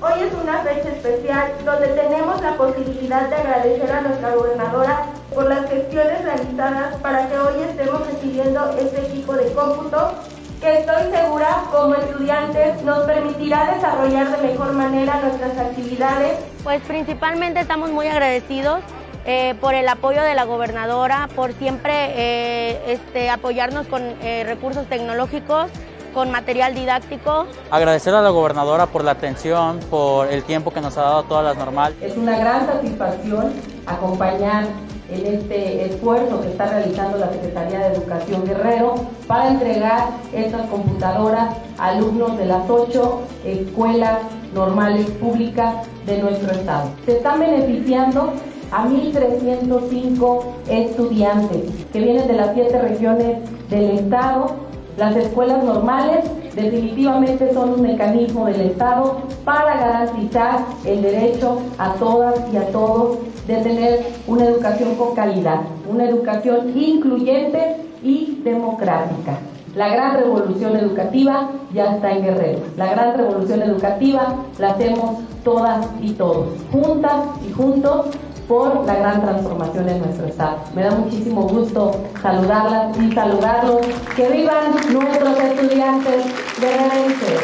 Hoy es una fecha especial donde tenemos la posibilidad de agradecer a nuestra gobernadora por las gestiones realizadas para que hoy estemos recibiendo este equipo de cómputo que estoy segura como estudiantes nos permitirá desarrollar de mejor manera nuestras actividades. Pues principalmente estamos muy agradecidos eh, por el apoyo de la gobernadora, por siempre eh, este, apoyarnos con eh, recursos tecnológicos, con material didáctico. Agradecer a la gobernadora por la atención, por el tiempo que nos ha dado todas las normal. Es una gran satisfacción acompañar en este esfuerzo que está realizando la Secretaría de Educación Guerrero para entregar estas computadoras alumnos de las ocho escuelas normales públicas de nuestro estado. Se están beneficiando a 1.305 estudiantes que vienen de las siete regiones del estado. Las escuelas normales definitivamente son un mecanismo del Estado para garantizar el derecho a todas y a todos de tener una educación con calidad, una educación incluyente y democrática. La gran revolución educativa ya está en Guerrero. La gran revolución educativa la hacemos todas y todos, juntas y juntos por la gran transformación en nuestro estado. Me da muchísimo gusto saludarlas y saludarlos. Que vivan nuestros estudiantes guerrerenses.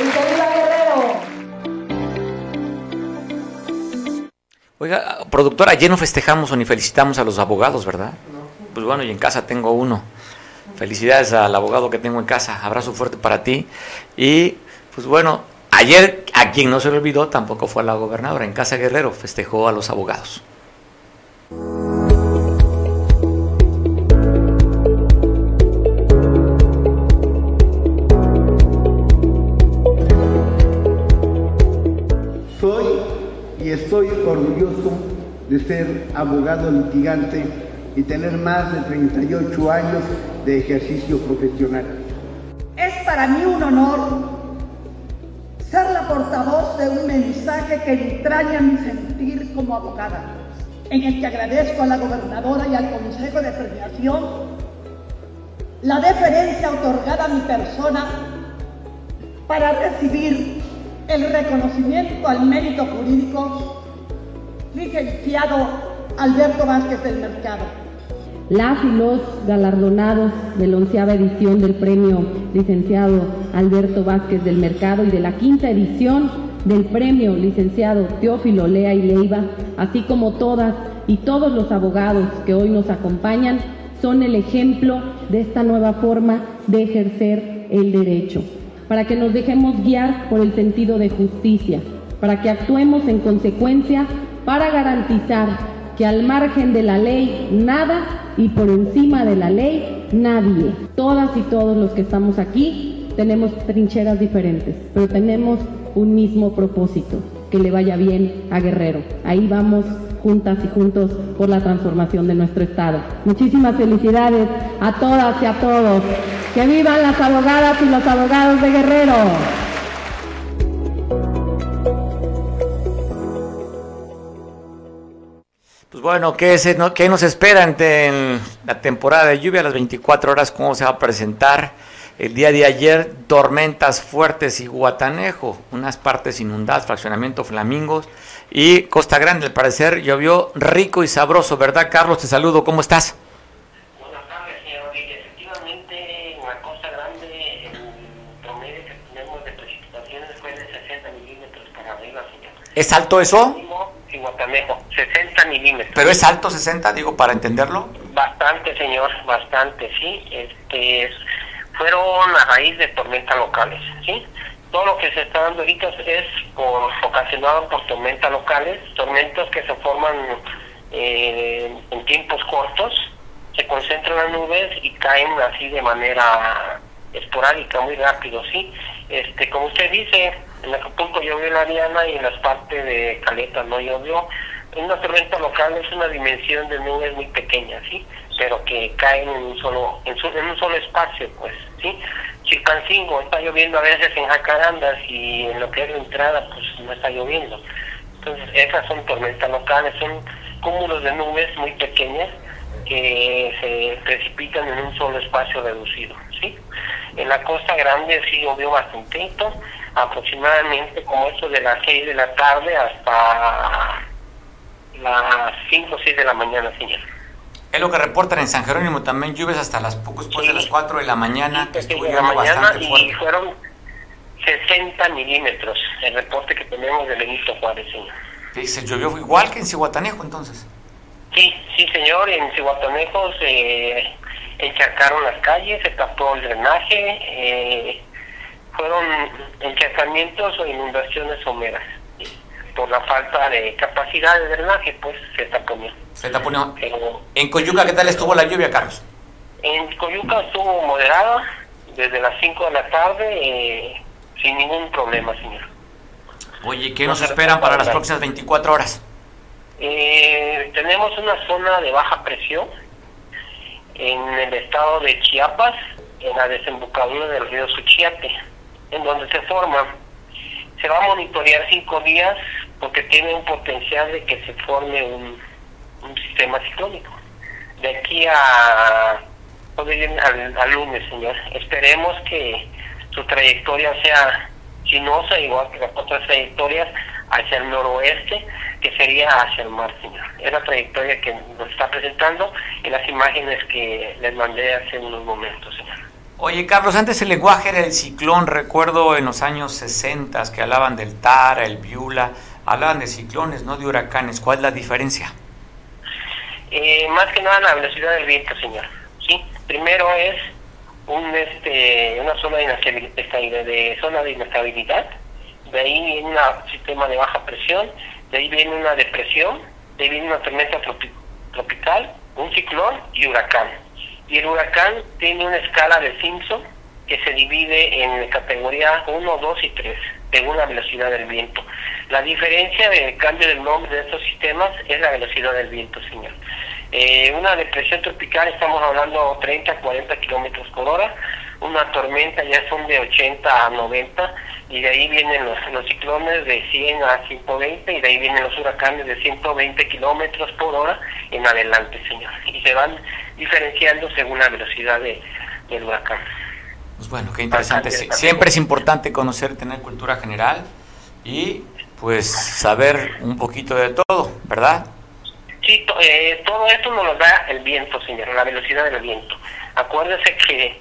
Y que viva Guerrero. Oiga, productora, ayer no festejamos o ni felicitamos a los abogados, ¿verdad? Pues bueno, y en casa tengo uno. Felicidades al abogado que tengo en casa. Abrazo fuerte para ti. Y pues bueno, ayer a quien no se le olvidó tampoco fue a la gobernadora. En Casa Guerrero festejó a los abogados. Soy y estoy orgulloso de ser abogado litigante y tener más de 38 años de ejercicio profesional. Es para mí un honor portavoz de un mensaje que entraña mi sentir como abogada, en el que agradezco a la gobernadora y al Consejo de Premiación la deferencia otorgada a mi persona para recibir el reconocimiento al mérito jurídico licenciado Alberto Vázquez del Mercado. Las y los galardonados de la onceava edición del premio licenciado Alberto Vázquez del Mercado y de la quinta edición del premio licenciado Teófilo Lea y Leiva, así como todas y todos los abogados que hoy nos acompañan, son el ejemplo de esta nueva forma de ejercer el derecho, para que nos dejemos guiar por el sentido de justicia, para que actuemos en consecuencia para garantizar que al margen de la ley nada y por encima de la ley nadie. Todas y todos los que estamos aquí tenemos trincheras diferentes, pero tenemos un mismo propósito, que le vaya bien a Guerrero. Ahí vamos juntas y juntos por la transformación de nuestro Estado. Muchísimas felicidades a todas y a todos. Que vivan las abogadas y los abogados de Guerrero. Bueno, ¿qué, se, no, ¿qué nos espera en, la temporada de lluvia? A las 24 horas, ¿cómo se va a presentar? El día de ayer, tormentas fuertes y Guatanejo, unas partes inundadas, fraccionamiento Flamingos y Costa Grande, al parecer llovió rico y sabroso, ¿verdad, Carlos? Te saludo, ¿cómo estás? Buenas tardes, señor Rodríguez. Efectivamente, en la Costa Grande, el promedio que tenemos de precipitaciones fue de 60 milímetros para arriba, señor. ¿Es alto eso? Y Guatanejo, 60 milímetros. ¿Pero es alto 60, digo, para entenderlo? Bastante, señor, bastante, sí. Este, fueron a raíz de tormentas locales, ¿sí? Todo lo que se está dando ahorita es por, ocasionado por tormentas locales, tormentas que se forman eh, en tiempos cortos, se concentran las nubes y caen así de manera esporádica, muy rápido, ¿sí? Este, como usted dice, en Acapulco llovió la Diana y en las partes de Caleta no llovió. Una tormenta local es una dimensión de nubes muy pequeña, ¿sí? Pero que caen en un solo en, un solo espacio, pues, ¿sí? Chilpancingo está lloviendo a veces en Jacarandas y en lo que es la entrada, pues no está lloviendo. Entonces, esas son tormentas locales, son cúmulos de nubes muy pequeñas que se precipitan en un solo espacio reducido, ¿sí? En la costa grande sí llovió bastante, aproximadamente como esto de las 6 de la tarde hasta las 5 o 6 de la mañana, señor. Es lo que reportan en San Jerónimo también, lluvias hasta las poco después Sí. de las 4 de la mañana, que estuvo de la lloviendo mañana bastante y fuerte. fueron 60 milímetros el reporte que tenemos de Benito Juárez, señor. Sí, se llovió igual que en Cihuatanejo entonces. Sí, sí, señor, en Cihuatanejo se encharcaron las calles, se tapó el drenaje, eh, fueron encharcamientos o inundaciones someras. ¿sí? Por la falta de capacidad de drenaje, pues se taponó. Se taponó. Pero En Coyuca, ¿qué tal estuvo la lluvia, Carlos? en Coyuca estuvo moderada, desde las 5 de la tarde, eh, sin ningún problema, señor. Oye, ¿qué nos esperan para las próximas 24 horas? Eh, tenemos una zona de baja presión en el estado de Chiapas, en la desembocadura del río Suchiate, en donde se forma. Se va a monitorear cinco días porque tiene un potencial de que se forme un, sistema ciclónico. De aquí a al, al lunes, señor. Esperemos que su trayectoria sea sinuosa, igual que las otras trayectorias, hacia el noroeste, que sería hacia el mar, señor. Es la trayectoria que nos está presentando en las imágenes que les mandé hace unos momentos, señor. Oye, Carlos, antes el lenguaje era el ciclón, recuerdo en los años 60 que hablaban del Tara, el Viula, hablaban de ciclones, no de huracanes. ¿Cuál es la diferencia? Eh, más que nada la velocidad del viento, señor. ¿sí? Primero es un este una zona de, de zona de inestabilidad, de ahí viene un sistema de baja presión, de ahí viene una depresión, de ahí viene una tormenta tropical, un ciclón y huracán. Y el huracán tiene una escala de Simpson que se divide en categoría 1, 2 y 3, según la velocidad del viento. La diferencia del cambio del nombre de estos sistemas es la velocidad del viento, señor. Eh, una depresión tropical estamos hablando 30 40 kilómetros por hora. Una tormenta ya son de 80 a 90 y de ahí vienen los, los ciclones de 100 a 120 y de ahí vienen los huracanes de 120 kilómetros por hora en adelante, señor. Y se van diferenciando según la velocidad de, del huracán. Pues bueno, qué interesante. Siempre es importante conocer, tener cultura general y pues saber un poquito de todo, ¿verdad? Sí, eh, todo esto nos lo da el viento, señor, la velocidad del viento. Acuérdese que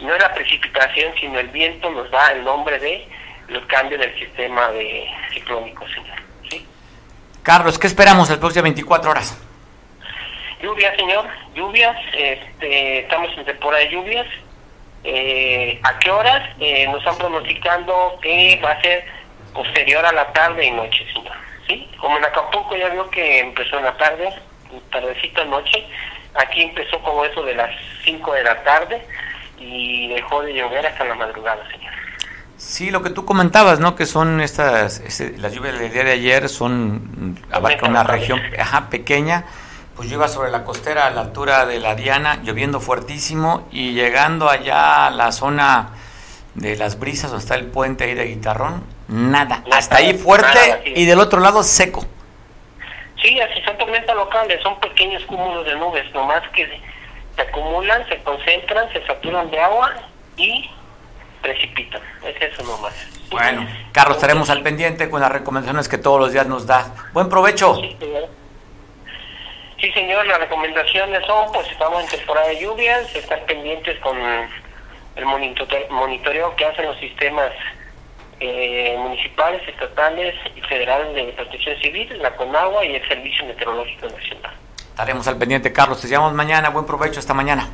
no es la precipitación, sino el viento nos da el nombre de los cambios del sistema de ciclónico, señor. ¿sí? Carlos, ¿qué esperamos las próximas 24 horas? Lluvias, señor, lluvias, este, estamos en temporada de lluvias. Eh, ¿A qué horas? Eh, nos están pronosticando que va a ser posterior a la tarde y noche, señor. Como en Acapulco ya vio que empezó en la tarde, tardecita noche, aquí empezó como eso de las 5 de la tarde y dejó de llover hasta la madrugada, señor. Sí, lo que tú comentabas, ¿no? Que son estas, este, las lluvias del día de ayer son, abarca una región ajá, pequeña, pues yo iba sobre la costera a la altura de la Diana, lloviendo fuertísimo y llegando allá a la zona de las brisas, donde está el puente ahí de Guitarrón, nada. Hasta ahí fuerte y del otro lado seco. Sí, así son tormentas locales, son pequeños cúmulos de nubes, nomás que se acumulan, se concentran, se saturan de agua y precipitan. Es eso nomás. Bueno, Carlos, estaremos al pendiente con las recomendaciones que todos los días nos da. Buen provecho. Sí, señor. Sí, señor, las recomendaciones son, pues estamos en temporada de lluvias, estar pendientes con el monitoreo que hacen los sistemas eh, municipales, estatales y federales de protección civil, la CONAGUA y el Servicio Meteorológico Nacional. Estaremos al pendiente, Carlos. Te llamamos mañana. Buen provecho esta mañana.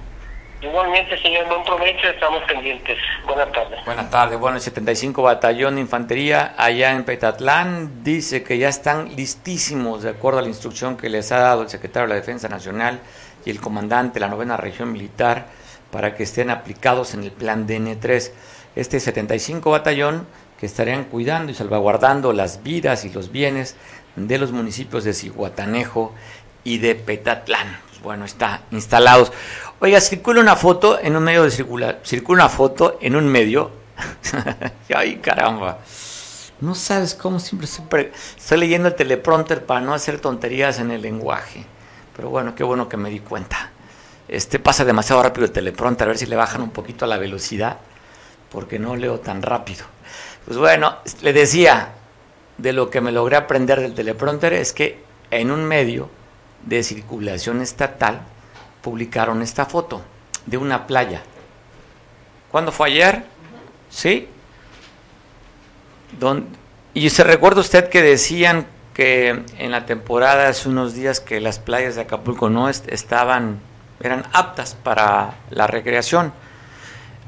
Igualmente, señor, buen provecho. Estamos pendientes. Buenas tardes. Buenas tardes. Bueno, el 75 Batallón de Infantería allá en Petatlán dice que ya están listísimos, de acuerdo a la instrucción que les ha dado el secretario de la Defensa Nacional y el comandante de la novena región militar para que estén aplicados en el plan DN3. Este 75 Batallón que estarían cuidando y salvaguardando las vidas y los bienes de los municipios de Cihuatanejo y de Petatlán. Pues bueno, está instalados. Oiga, circula una foto en un medio de circular, circula una foto en un medio. Ay, caramba. No sabes cómo siempre, siempre estoy leyendo el teleprompter para no hacer tonterías en el lenguaje. Pero bueno, qué bueno que me di cuenta. Este pasa demasiado rápido el teleprompter, a ver si le bajan un poquito a la velocidad, porque no leo tan rápido. Pues bueno, le decía, de lo que me logré aprender del teleprompter es que en un medio de circulación estatal publicaron esta foto de una playa. ¿Cuándo fue ayer? ¿Sí? y se recuerda usted que decían que en la temporada hace unos días que las playas de Acapulco no estaban, eran aptas para la recreación.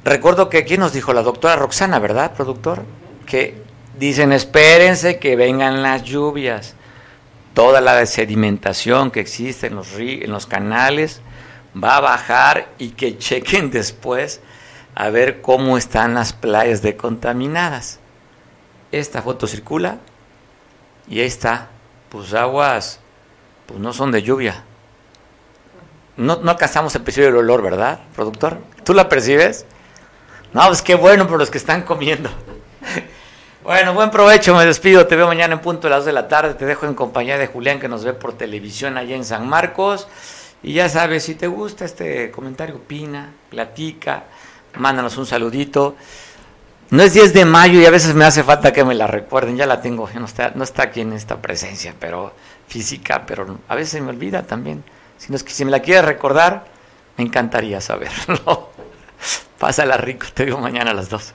Recuerdo que aquí nos dijo la doctora Roxana, ¿verdad, productor? Que dicen espérense que vengan las lluvias. Toda la sedimentación que existe en los, en los canales va a bajar y que chequen después a ver cómo están las playas de contaminadas. Esta foto circula y ahí está, pues aguas, pues no son de lluvia. No, no alcanzamos a percibir el olor, ¿verdad, productor? ¿Tú la percibes? No, pues qué bueno por los que están comiendo. Bueno, buen provecho, me despido, te veo mañana en punto a las 2 de la tarde, te dejo en compañía de Julián que nos ve por televisión allá en San Marcos. Y ya sabes, si te gusta este comentario, opina, platica, mándanos un saludito. No es 10 de mayo y a veces me hace falta que me la recuerden, ya la tengo, no está, no está aquí en esta presencia, pero física, pero a veces me olvida también. Si, no es que, si me la quieres recordar, me encantaría saberlo. Pásala rico, te veo mañana a las 2.